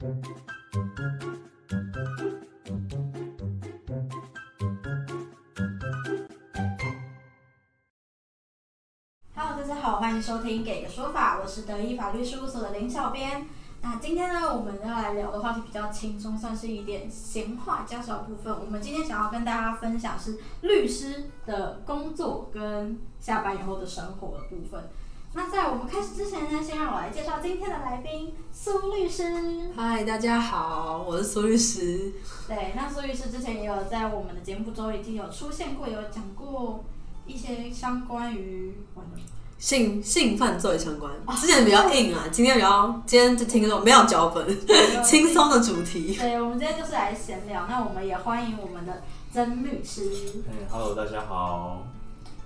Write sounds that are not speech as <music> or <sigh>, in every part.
Hello，大家好，欢迎收听《给个说法》，我是德意法律事务所的林小编。那今天呢，我们要来聊的话题比较轻松，算是一点闲话家常部分。我们今天想要跟大家分享是律师的工作跟下班以后的生活的部分。那在我们开始之前呢，先让我来介绍今天的来宾苏律师。嗨，大家好，我是苏律师。对，那苏律师之前也有在我们的节目中已经有出现过，有讲过一些相关于完了性性犯罪相关，之前比较硬啊，今天比较今天就听说没有脚本，<laughs> 轻松的主题。对，我们今天就是来闲聊。那我们也欢迎我们的曾律师。哎，Hello，大家好。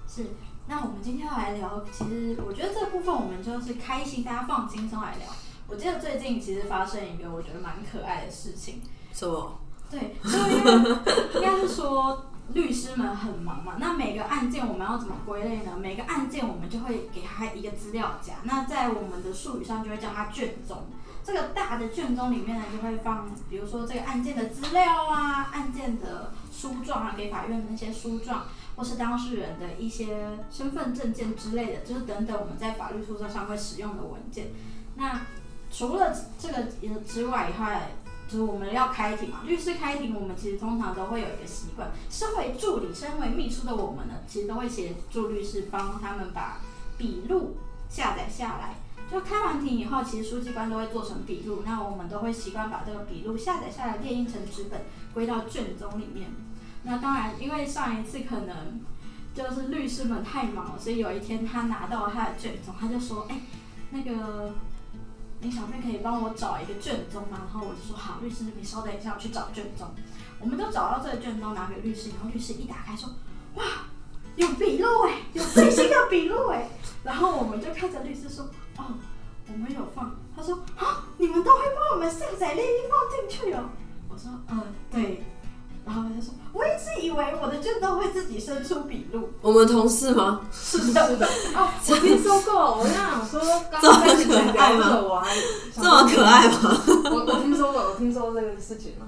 是，那我们今天要来聊，其实我觉得这部分我们就是开心，大家放轻松来聊。我记得最近其实发生一个我觉得蛮可爱的事情。什么？对，就因为应该是说律师们很忙嘛，那每个案件我们要怎么归类呢？每个案件我们就会给他一个资料夹，那在我们的术语上就会叫它卷宗。这个大的卷宗里面呢，就会放，比如说这个案件的资料啊，案件的书状啊，给法院的那些书状，或是当事人的一些身份证件之类的，就是等等我们在法律诉讼上会使用的文件。那除了这个之外以外，就是我们要开庭嘛，律师开庭，我们其实通常都会有一个习惯，身为助理、身为秘书的我们呢，其实都会协助律师帮他们把笔录下载下来。就开完庭以后，其实书记官都会做成笔录，那我们都会习惯把这个笔录下载下来，列印成纸本，归到卷宗里面。那当然，因为上一次可能就是律师们太忙了，所以有一天他拿到他的卷宗，他就说：“哎、那个林小妹可以帮我找一个卷宗吗？”然后我就说：“好，律师，你稍等一下，我去找卷宗。”我们都找到这个卷宗，拿给律师，然后律师一打开说：“哇，有笔录哎，有最新的笔录哎。”然后我们就看着律师说：“哦，我们有放。”他说：“啊，你们都会帮我们下载列印放进去哦。”我说：“嗯，对。”然后他就说：“我一直以为我的卷都会自己伸出笔录。我们同事吗？是的，是的。哦，<laughs> 我听说过，我刚想说，刚刚开始讲聊这个，我 <laughs> 还这么可爱吗？我我听说过，我听说这个事情了，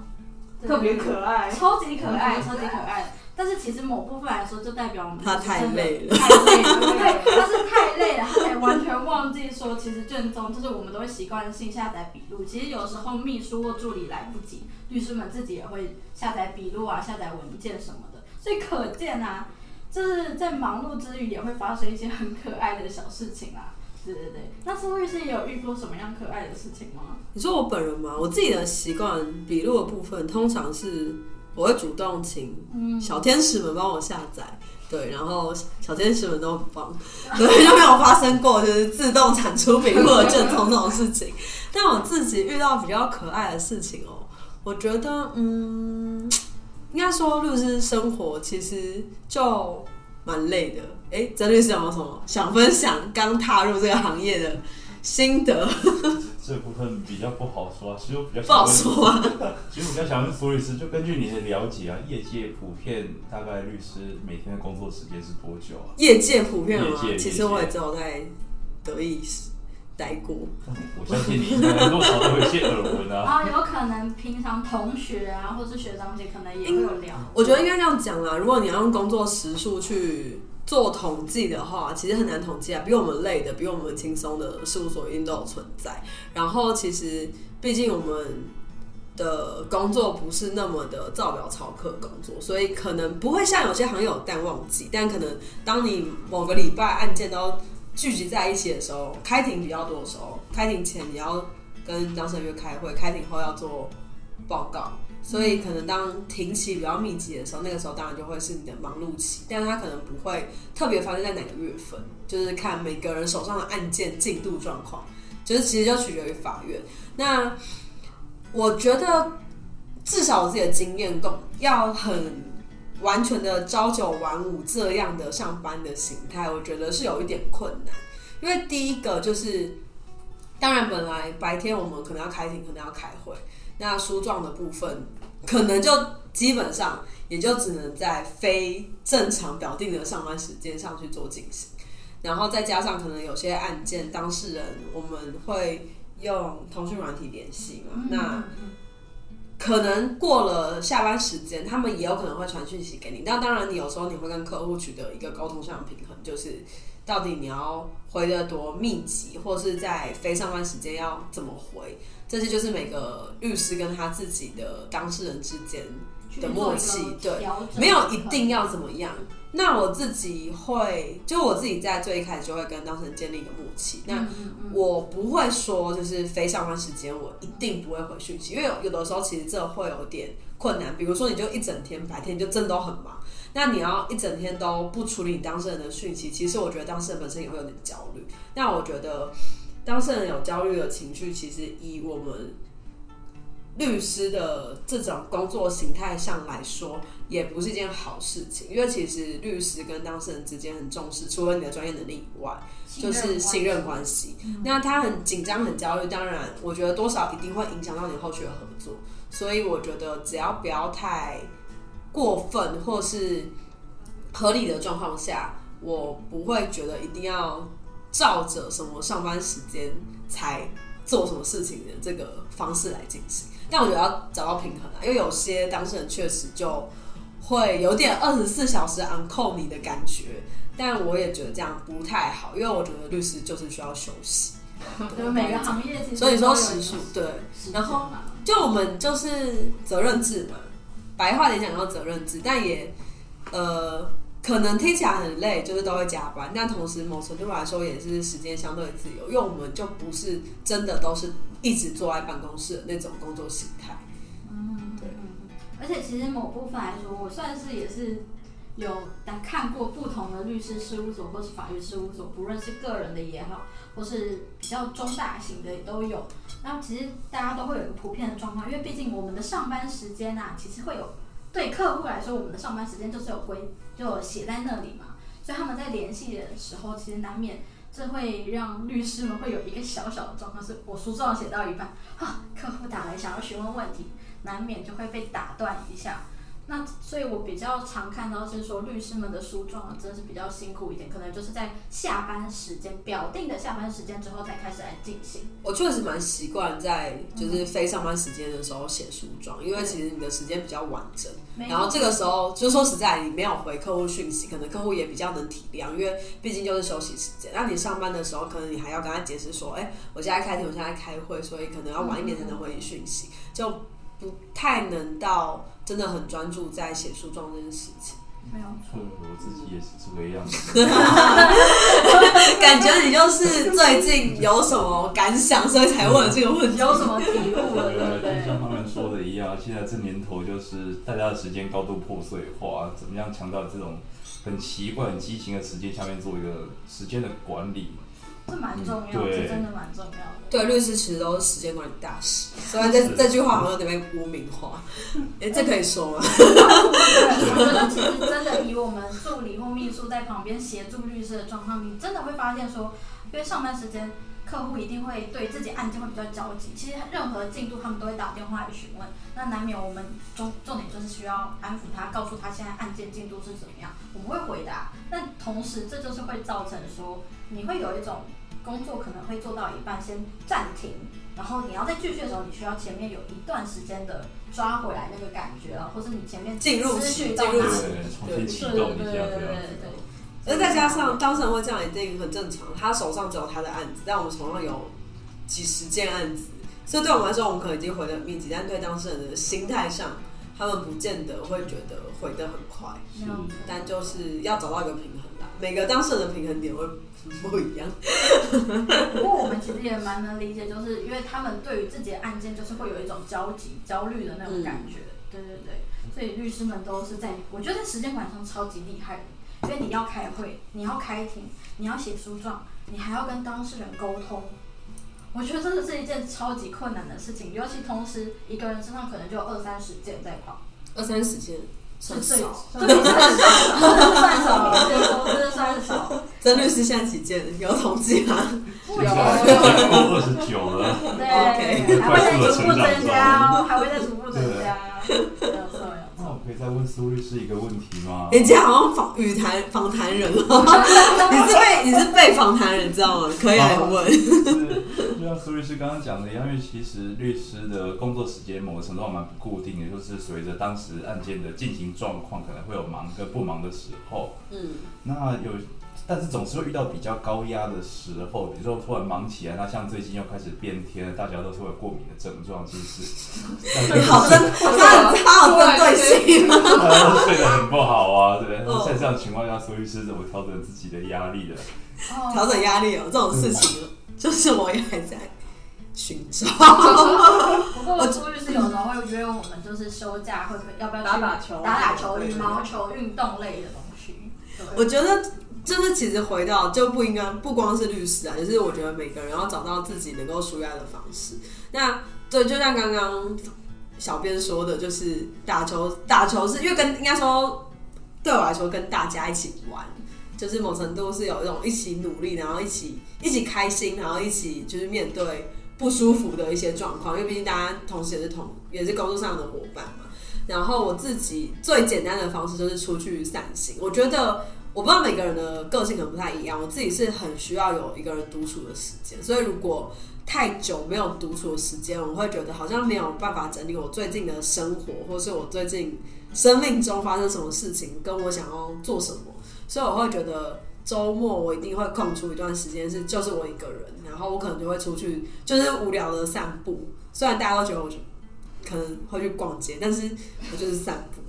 特别可爱。超级可爱，超级可爱。但是其实某部分来说，就代表我们他太累了太累了，对，他是太累了，他才完全忘记说，其实卷宗就是我们都会习惯性下载笔录。其实有时候秘书或助理来不及，律师们自己也会下载笔录啊，下载文件什么的。所以可见啊，就是在忙碌之余也会发生一些很可爱的小事情啊。对对对，那苏律师也有遇过什么样可爱的事情吗？你说我本人吗？我自己的习惯，笔录的部分通常是我会主动请小天使们帮我下载。对，然后小天使们都很棒，<laughs> 对，就没有发生过就是自动产出笔录的卷宗这种事情。<laughs> 但我自己遇到比较可爱的事情哦，我觉得，嗯，应该说律师生活其实就蛮累的。哎，曾律师有没有什么想分享刚踏入这个行业的心得？这部分比较不好说，其实我比较不好说啊。<laughs> 其实我比较想问苏律师，就根据你的了解啊，业界普遍大概律师每天的工作时间是多久啊？业界普遍吗其实我也只有在德意待过。<laughs> 我相信你应该多少都有一些耳闻啊 <laughs> 啊。后有可能平常同学啊，或是学长姐可能也会有聊。我觉得应该这样讲啦，如果你要用工作时数去做统计的话，其实很难统计啊。比我们累的，比我们轻松的事务所一定都有存在。然后其实，毕竟我们的工作不是那么的照表操课工作，所以可能不会像有些行业有淡旺季，但可能当你某个礼拜案件都聚集在一起的时候，开庭比较多的时候，开庭前你要跟当事人约开会，开庭后要做报告，所以可能当庭期比较密集的时候，那个时候当然就会是你的忙碌期，但是它可能不会特别发生在哪个月份，就是看每个人手上的案件进度状况，就是其实就取决于法院。那我觉得至少我自己的经验够，要很完全的朝九晚五这样的上班的形态，我觉得是有一点困难。因为第一个就是，当然本来白天我们可能要开庭，可能要开会，那书状的部分可能就基本上也就只能在非正常表定的上班时间上去做进行，然后再加上可能有些案件当事人我们会用通讯软体联系嘛，嗯那可能过了下班时间，他们也有可能会传讯息给你。那当然，你有时候你会跟客户取得一个沟通上的平衡，就是到底你要回的多密集，或是在非上班时间要怎么回，这些就是每个律师跟他自己的当事人之间的默契，对，没有一定要怎么样。那我自己会，就我自己在最一开始就会跟当事人建立一个默契。那我不会说就是非上班时间我一定不会回讯息，因为有有的时候其实这会有点困难。比如说你就一整天白天就真的都很忙，那你要一整天都不处理你当事人的讯息，其实我觉得当事人本身也会有点焦虑。那我觉得当事人有焦虑的情绪，其实以我们律师的这种工作形态上来说，也不是一件好事情，因为其实律师跟当事人之间很重视，除了你的专业能力以外，就是信任关系。那他很紧张、很焦虑，当然，我觉得多少一定会影响到你后续的合作。所以我觉得只要不要太过分或是合理的状况下，我不会觉得一定要照着什么上班时间才做什么事情的这个方式来进行。但我觉得要找到平衡啊，因为有些当事人确实就会有点二十四小时 on call 你的感觉，但我也觉得这样不太好，因为我觉得律师就是需要休息。就是每个行业其实所以说时数对，然后就我们就是责任制嘛，白话点讲叫责任制，但也呃可能听起来很累，就是都会加班，但同时某程度来说也是时间相对自由，因为我们就不是真的都是一直坐在办公室的那种工作形态。嗯，对嗯。而且其实某部分来说，我算是也是有看过不同的律师事务所或是法律事务所，不论是个人的也好，或是比较中大型的也都有。那其实大家都会有一个普遍的状况，因为毕竟我们的上班时间啊，其实会有对客户来说，我们的上班时间就是有规，就写在那里嘛，所以他们在联系的时候，其实难免。这会让律师们会有一个小小的状况，是我书状写到一半，啊，客户打来想要询问问题，难免就会被打断一下。那所以，我比较常看到是说，律师们的诉状真的是比较辛苦一点，可能就是在下班时间表定的下班时间之后才开始来进行。我确实蛮习惯在就是非上班时间的时候写诉状，因为其实你的时间比较完整。然后这个时候，就说实在，你没有回客户讯息，可能客户也比较能体谅，因为毕竟就是休息时间。那你上班的时候，可能你还要跟他解释说，哎、我现在开庭，我现在开会，所以可能要晚一点才能回你讯息，就不太能到真的很专注在写书状这件事情。没有错我自己也是这个样子。<laughs> 感觉你就是最近有什么感想，所以才问了这个问题。有什么体悟了，对不对，就像？他们说的一样，现在这年头就是大家的时间高度破碎化，怎么样强调这种很奇怪、很畸形的时间下面做一个时间的管理？这蛮重要这真的蛮重要的。对，律师其实都是时间管理大师，虽然这这句话好像有点被污名化。<laughs> 哎、这可以说吗？我觉得其实真的以我们助理或秘书在旁边协助律师的状况，你真的会发现说，因为上班时间客户一定会对自己案件会比较焦急，其实任何进度他们都会打电话来询问，那难免我们重重点就是需要安抚他，告诉他现在案件进度是怎么样，我们会回答。但同时这就是会造成说，你会有一种工作可能会做到一半先暂停，然后你要再继续的时候，你需要前面有一段时间的抓回来那个感觉啊，或是你前面进入思期绪到哪里。进入期对，对对对对这样子。对。而再加上当事人会这样，一定很正常。他手上只有他的案子，但我们手上有几十件案子，所以对我们来说，我们可能已经回的很密集，但对当事人的心态上，他们不见得会觉得回得很快。但就是要找到一个平衡啦，每个当事人的平衡点会 <laughs> 不一样。不过我们其实也蛮能理解，就是因为他们对于自己的案件就是会有一种焦急、焦虑的那种感觉。对对对，所以律师们都是在，我觉得在时间管理上超级厉害的，因为你要开会，你要开庭，你要写诉状，你还要跟当事人沟通。我觉得这是一件超级困难的事情，尤其同时一个人身上可能就有二三十件在跑。二三十件算少，算少，这是算少。曾律师现在几件？有统计吗？有有九了，对，还会再逐步增加哦，还会再逐步增加。没有错，没有那错。我可以再问苏律师一个问题吗？你今天好像访语谈访谈人了，<laughs> 你是被你是被访谈人，知道吗？可以来问。就是就就像苏律师刚刚讲的一样，因为其实律师的工作时间某个程度上蛮不固定的，就是随着当时案件的进行状况，可能会有忙跟不忙的时候。嗯，那有，但是总是会遇到比较高压的时候，比如说突然忙起来，那像最近又开始变天了，大家都是会有过敏的症状，其实大家好针，他很他好针对性。睡得很不好啊，对。嗯那在这样情况下，苏律师怎么调整自己的压力的？调整压力哦，这种事情就是我也还在寻找。不过苏律师有时候会约我们，就是休假会不会要不要打打球打打球、羽毛球、运动类的东西。我觉得就是其实回到就不应该不光是律师啊，就是我觉得每个人要找到自己能够舒压的方式。那对，就像刚刚小编说的，就是打球，打球是因为跟应该说对我来说跟大家一起玩。就是某程度是有一种一起努力，然后一起一起开心，然后一起就是面对不舒服的一些状况，因为毕竟大家同时也是同也是工作上的伙伴嘛。然后我自己最简单的方式就是出去散心。我觉得我不知道每个人的个性可能不太一样，我自己是很需要有一个人独处的时间，所以如果太久没有独处的时间，我会觉得好像没有办法整理我最近的生活，或是我最近生命中发生什么事情，跟我想要做什么。所以我会觉得周末我一定会空出一段时间，是就是我一个人，然后我可能就会出去，就是无聊的散步。虽然大家都觉得我可能会去逛街，但是我就是散步，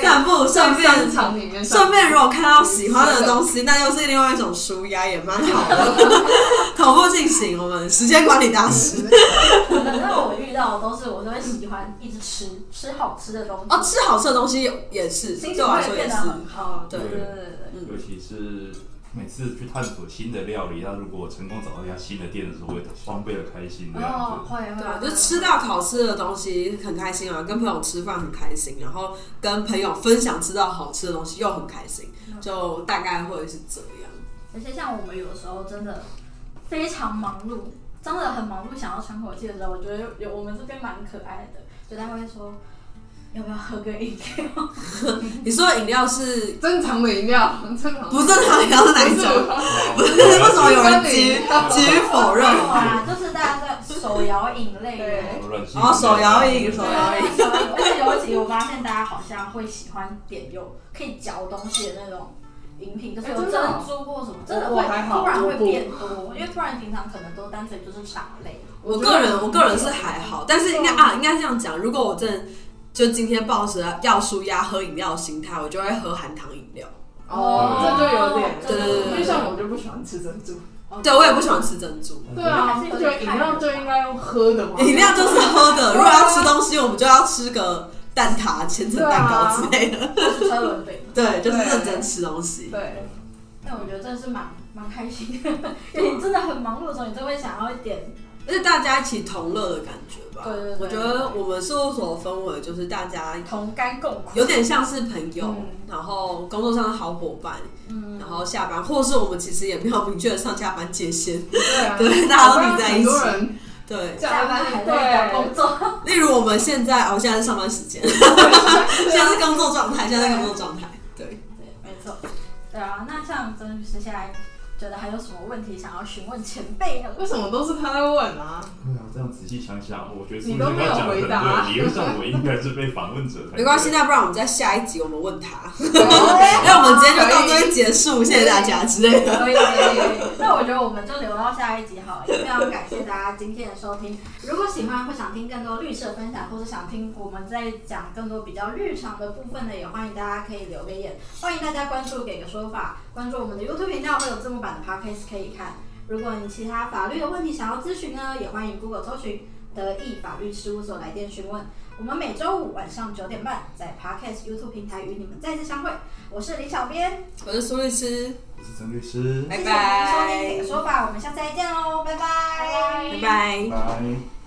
散步顺便商场里面，顺便如果看到喜欢的东西，那又是另外一种舒压，也蛮好的。<laughs> 同步进行，我们时间管理大师那我遇到的都是我都会喜欢一直吃吃好吃的东西，哦，吃好吃的东西也是，心对我来情会变得说也是。很好。对对对对对。尤其是每次去探索新的料理，那如果成功找到一家新的店的时候，会双倍的开心这样哦，子。会对就吃到好吃的东西很开心啊，跟朋友吃饭很开心，然后跟朋友分享吃到好吃的东西又很开心，就大概会是这样。而且像我们有时候真的非常忙碌，真的很忙碌，想要喘口气的时候，我觉得有我们这边蛮可爱的，就大家会说要不要喝个饮料？<laughs> 你说的饮料是正常的饮料，正常不正常饮料是哪一种？不是为什么有人急急于否认？没有啊，就是大家在手摇饮类的。对软性哦手摇饮手对摇饮手摇饮，而且尤其我发现大家好像会喜欢点有可以嚼东西的那种饮品，就是有珍珠或什么，真的我会突然会变多，因为突然平常可能都单纯就是茶类。我个人我个人是还好，但是应该啊，应该这样讲，如果我真的就今天抱着要舒压喝饮料的心态，我就会喝含糖饮料。哦，这就有点，对对对对因为像我就不喜欢吃珍珠，对我也不喜欢吃珍珠。对啊，还是有不觉得饮料就应该用喝的嘛？饮料就是喝的，如果要吃东西，我们就要吃个蛋挞、千层蛋糕之类的。或是车轮饼。对，就是认真吃东西。对，但我觉得真的是蛮蛮开心的，<laughs> 因为你真的很忙碌的时候，你就会想要一点，而且大家一起同乐的感觉吧。对对对我觉得我们事务所的氛围就是大家同甘共苦。有点像是朋友，嗯然后工作上的好伙伴，嗯然后下班，或是我们其实也没有明确的上下班界限。对啊，<laughs> 对大家都腻在一起对，下班还在赶工作，例如我们现在，哦，现在是上班时间，<laughs> 现在是工作状态，现在是工作状态。对，对，没错。对啊，那像曾律师现在觉得还有什么问题想要询问前辈呢？为什么都是他在问啊？对啊，这样仔细想想，我觉得你都没有回答对，理论上我应该是被访问者才。没关系，那不然我们在下一集我们问他，<laughs> 那我们今天就结束，谢谢大家之类的。可以可以，那我觉得我们就留到下一集好了。非常感谢大家今天的收听。如果喜欢或想听更多绿色分享，或是想听我们在讲更多比较日常的部分呢，也欢迎大家可以留个言。欢迎大家关注给个说法，关注我们的 YouTube 频道会有字幕版的 Podcast 可以看。如果你其他法律的问题想要咨询呢，也欢迎 Google 搜寻德意法律事务所来电询问。我们每周五晚上九点半在 Podcast YouTube 平台与你们再次相会。我是李小编，我是苏律师，我是陈律师，拜谢谢你们收听《给个说法》，我们下次再见喽，拜拜拜拜拜。拜。